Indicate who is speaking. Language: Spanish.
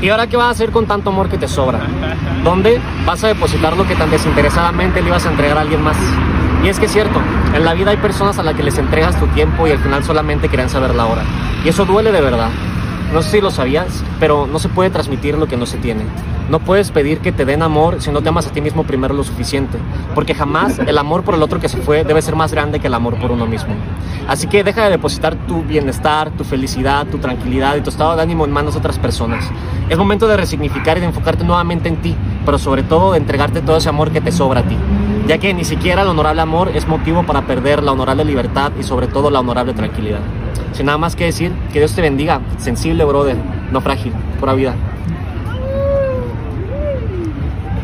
Speaker 1: ¿Y ahora qué vas a hacer con tanto amor que te sobra? ¿Dónde vas a depositar lo que tan desinteresadamente le ibas a entregar a alguien más? Y es que es cierto, en la vida hay personas a las que les entregas tu tiempo y al final solamente quieren saber la hora. Y eso duele de verdad. No sé si lo sabías, pero no se puede transmitir lo que no se tiene. No puedes pedir que te den amor si no te amas a ti mismo primero lo suficiente, porque jamás el amor por el otro que se fue debe ser más grande que el amor por uno mismo. Así que deja de depositar tu bienestar, tu felicidad, tu tranquilidad y tu estado de ánimo en manos de otras personas. Es momento de resignificar y de enfocarte nuevamente en ti, pero sobre todo de entregarte todo ese amor que te sobra a ti, ya que ni siquiera el honorable amor es motivo para perder la honorable libertad y sobre todo la honorable tranquilidad. Sin nada más que decir, que Dios te bendiga, sensible brother, no frágil, pura vida.